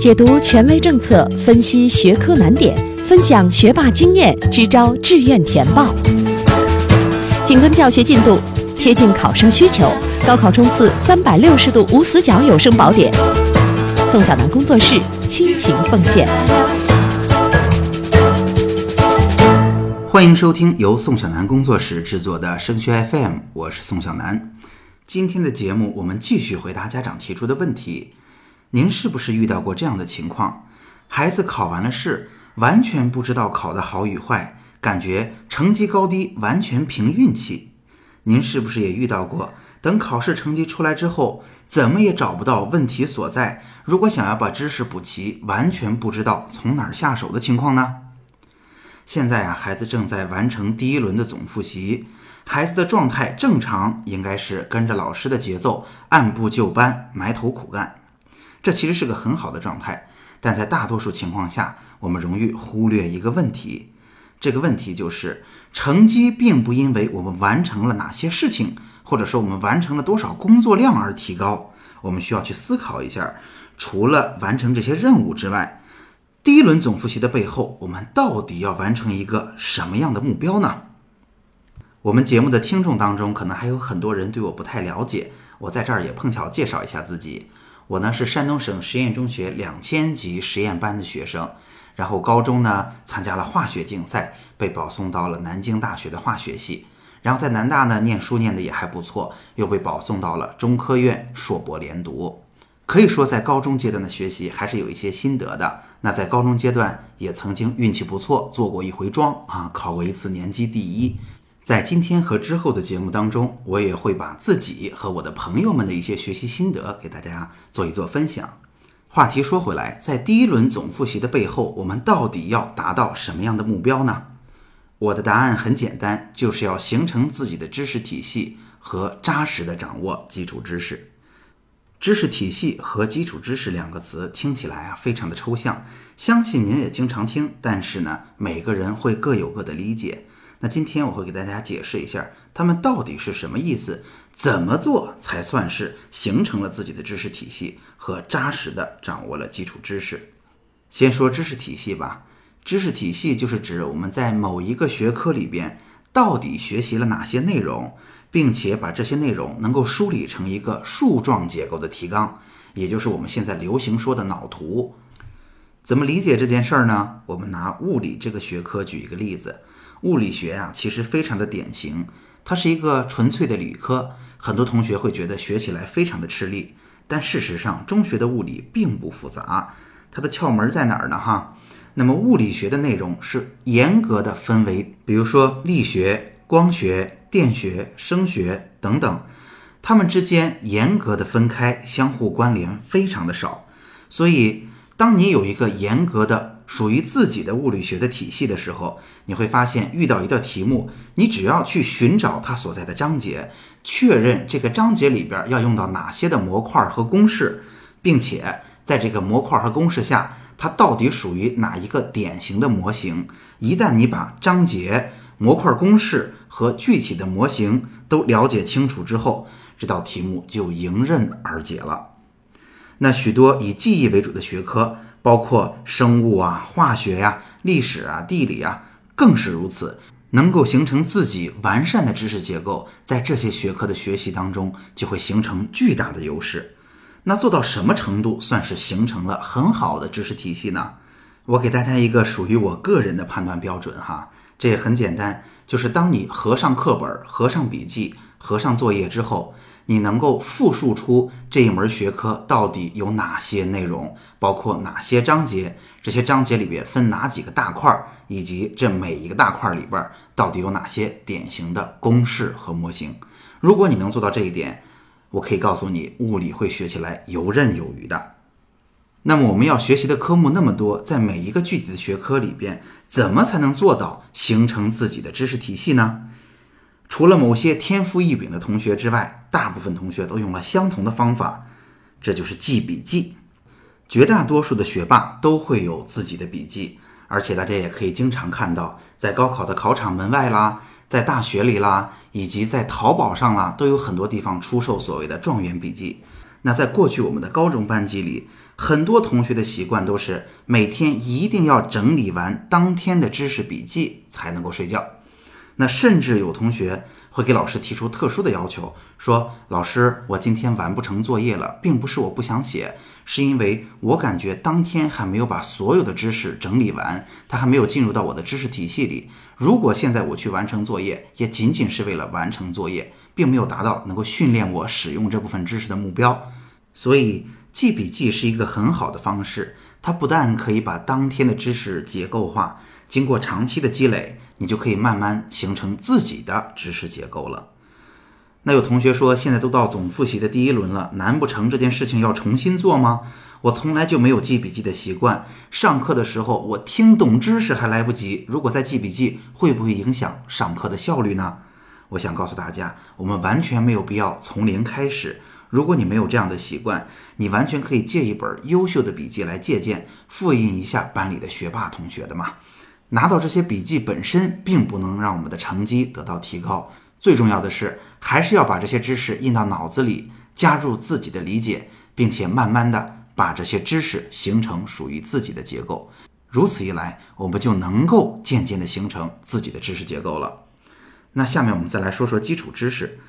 解读权威政策，分析学科难点，分享学霸经验，支招志愿填报。紧跟教学进度，贴近考生需求，高考冲刺三百六十度无死角有声宝典。宋小南工作室倾情奉献。欢迎收听由宋小南工作室制作的升学 FM，我是宋小南。今天的节目，我们继续回答家长提出的问题。您是不是遇到过这样的情况？孩子考完了试，完全不知道考的好与坏，感觉成绩高低完全凭运气。您是不是也遇到过？等考试成绩出来之后，怎么也找不到问题所在？如果想要把知识补齐，完全不知道从哪儿下手的情况呢？现在啊，孩子正在完成第一轮的总复习，孩子的状态正常，应该是跟着老师的节奏，按部就班，埋头苦干。这其实是个很好的状态，但在大多数情况下，我们容易忽略一个问题。这个问题就是，成绩并不因为我们完成了哪些事情，或者说我们完成了多少工作量而提高。我们需要去思考一下，除了完成这些任务之外。第一轮总复习的背后，我们到底要完成一个什么样的目标呢？我们节目的听众当中，可能还有很多人对我不太了解，我在这儿也碰巧介绍一下自己。我呢是山东省实验中学两千级实验班的学生，然后高中呢参加了化学竞赛，被保送到了南京大学的化学系，然后在南大呢念书念的也还不错，又被保送到了中科院硕博连读。可以说，在高中阶段的学习还是有一些心得的。那在高中阶段也曾经运气不错，做过一回庄啊，考过一次年级第一。在今天和之后的节目当中，我也会把自己和我的朋友们的一些学习心得给大家做一做分享。话题说回来，在第一轮总复习的背后，我们到底要达到什么样的目标呢？我的答案很简单，就是要形成自己的知识体系和扎实的掌握基础知识。知识体系和基础知识两个词听起来啊非常的抽象，相信您也经常听，但是呢每个人会各有各的理解。那今天我会给大家解释一下，他们到底是什么意思，怎么做才算是形成了自己的知识体系和扎实的掌握了基础知识。先说知识体系吧，知识体系就是指我们在某一个学科里边到底学习了哪些内容。并且把这些内容能够梳理成一个树状结构的提纲，也就是我们现在流行说的脑图。怎么理解这件事儿呢？我们拿物理这个学科举一个例子。物理学啊，其实非常的典型，它是一个纯粹的理科，很多同学会觉得学起来非常的吃力。但事实上，中学的物理并不复杂，它的窍门在哪儿呢？哈，那么物理学的内容是严格的分为，比如说力学、光学。电学、声学等等，它们之间严格的分开，相互关联非常的少。所以，当你有一个严格的属于自己的物理学的体系的时候，你会发现遇到一道题目，你只要去寻找它所在的章节，确认这个章节里边要用到哪些的模块和公式，并且在这个模块和公式下，它到底属于哪一个典型的模型。一旦你把章节、模块、公式，和具体的模型都了解清楚之后，这道题目就迎刃而解了。那许多以记忆为主的学科，包括生物啊、化学呀、历史啊、地理啊，更是如此。能够形成自己完善的知识结构，在这些学科的学习当中，就会形成巨大的优势。那做到什么程度算是形成了很好的知识体系呢？我给大家一个属于我个人的判断标准哈，这也很简单。就是当你合上课本、合上笔记、合上作业之后，你能够复述出这一门学科到底有哪些内容，包括哪些章节，这些章节里边分哪几个大块，以及这每一个大块里边到底有哪些典型的公式和模型。如果你能做到这一点，我可以告诉你，物理会学起来游刃有余的。那么我们要学习的科目那么多，在每一个具体的学科里边，怎么才能做到形成自己的知识体系呢？除了某些天赋异禀的同学之外，大部分同学都用了相同的方法，这就是记笔记。绝大多数的学霸都会有自己的笔记，而且大家也可以经常看到，在高考的考场门外啦，在大学里啦，以及在淘宝上啦，都有很多地方出售所谓的状元笔记。那在过去我们的高中班级里，很多同学的习惯都是每天一定要整理完当天的知识笔记才能够睡觉。那甚至有同学会给老师提出特殊的要求，说：“老师，我今天完不成作业了，并不是我不想写，是因为我感觉当天还没有把所有的知识整理完，它还没有进入到我的知识体系里。如果现在我去完成作业，也仅仅是为了完成作业。”并没有达到能够训练我使用这部分知识的目标，所以记笔记是一个很好的方式。它不但可以把当天的知识结构化，经过长期的积累，你就可以慢慢形成自己的知识结构了。那有同学说，现在都到总复习的第一轮了，难不成这件事情要重新做吗？我从来就没有记笔记的习惯，上课的时候我听懂知识还来不及，如果再记笔记，会不会影响上课的效率呢？我想告诉大家，我们完全没有必要从零开始。如果你没有这样的习惯，你完全可以借一本优秀的笔记来借鉴，复印一下班里的学霸同学的嘛。拿到这些笔记本身并不能让我们的成绩得到提高，最重要的是还是要把这些知识印到脑子里，加入自己的理解，并且慢慢的把这些知识形成属于自己的结构。如此一来，我们就能够渐渐的形成自己的知识结构了。那下面我们再来说说基础知识，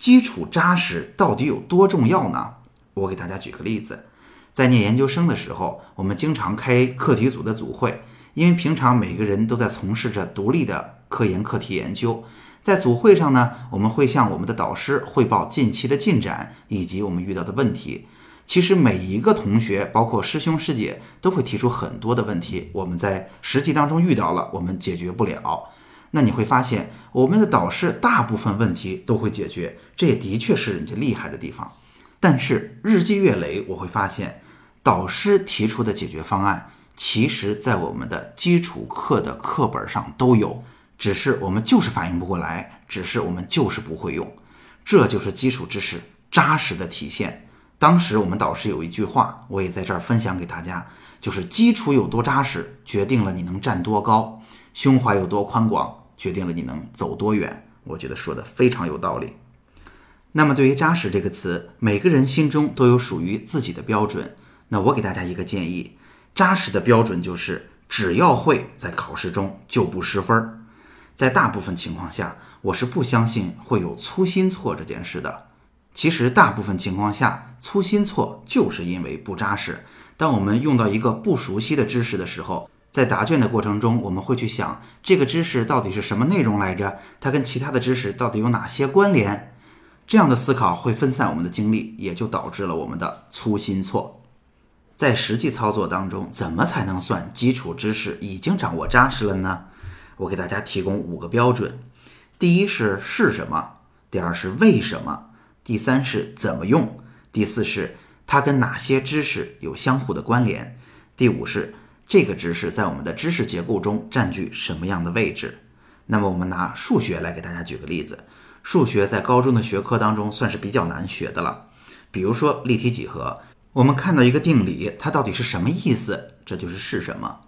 基础扎实到底有多重要呢？我给大家举个例子，在念研究生的时候，我们经常开课题组的组会，因为平常每个人都在从事着独立的科研课题研究，在组会上呢，我们会向我们的导师汇报近期的进展以及我们遇到的问题。其实每一个同学，包括师兄师姐，都会提出很多的问题，我们在实际当中遇到了，我们解决不了。那你会发现，我们的导师大部分问题都会解决，这也的确是人家厉害的地方。但是日积月累，我会发现，导师提出的解决方案，其实在我们的基础课的课本上都有，只是我们就是反应不过来，只是我们就是不会用。这就是基础知识扎实的体现。当时我们导师有一句话，我也在这儿分享给大家，就是基础有多扎实，决定了你能站多高；胸怀有多宽广。决定了你能走多远，我觉得说的非常有道理。那么对于“扎实”这个词，每个人心中都有属于自己的标准。那我给大家一个建议：扎实的标准就是只要会，在考试中就不失分儿。在大部分情况下，我是不相信会有粗心错这件事的。其实大部分情况下，粗心错就是因为不扎实。当我们用到一个不熟悉的知识的时候，在答卷的过程中，我们会去想这个知识到底是什么内容来着？它跟其他的知识到底有哪些关联？这样的思考会分散我们的精力，也就导致了我们的粗心错。在实际操作当中，怎么才能算基础知识已经掌握扎实了呢？我给大家提供五个标准：第一是是什么？第二是为什么？第三是怎么用？第四是它跟哪些知识有相互的关联？第五是。这个知识在我们的知识结构中占据什么样的位置？那么我们拿数学来给大家举个例子。数学在高中的学科当中算是比较难学的了。比如说立体几何，我们看到一个定理，它到底是什么意思？这就是是什么？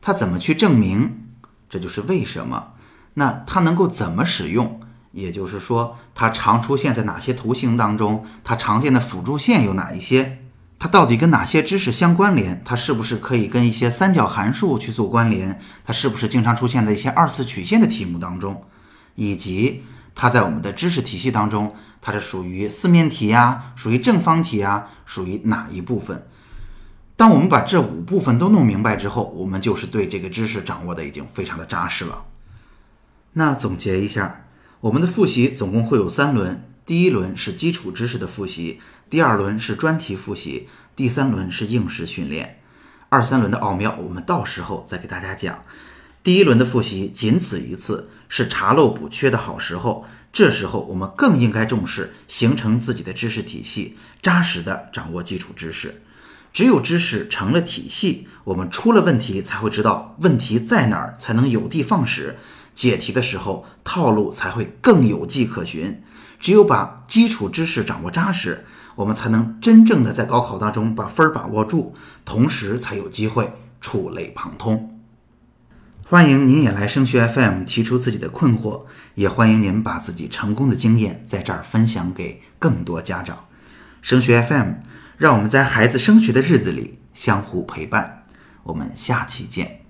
它怎么去证明？这就是为什么？那它能够怎么使用？也就是说，它常出现在哪些图形当中？它常见的辅助线有哪一些？它到底跟哪些知识相关联？它是不是可以跟一些三角函数去做关联？它是不是经常出现在一些二次曲线的题目当中？以及它在我们的知识体系当中，它是属于四面体呀，属于正方体呀，属于哪一部分？当我们把这五部分都弄明白之后，我们就是对这个知识掌握的已经非常的扎实了。那总结一下，我们的复习总共会有三轮。第一轮是基础知识的复习，第二轮是专题复习，第三轮是应试训练。二三轮的奥妙，我们到时候再给大家讲。第一轮的复习仅此一次，是查漏补缺的好时候。这时候我们更应该重视形成自己的知识体系，扎实的掌握基础知识。只有知识成了体系，我们出了问题才会知道问题在哪儿，才能有的放矢。解题的时候套路才会更有迹可循。只有把基础知识掌握扎实，我们才能真正的在高考当中把分儿把握住，同时才有机会触类旁通。欢迎您也来升学 FM 提出自己的困惑，也欢迎您把自己成功的经验在这儿分享给更多家长。升学 FM，让我们在孩子升学的日子里相互陪伴。我们下期见。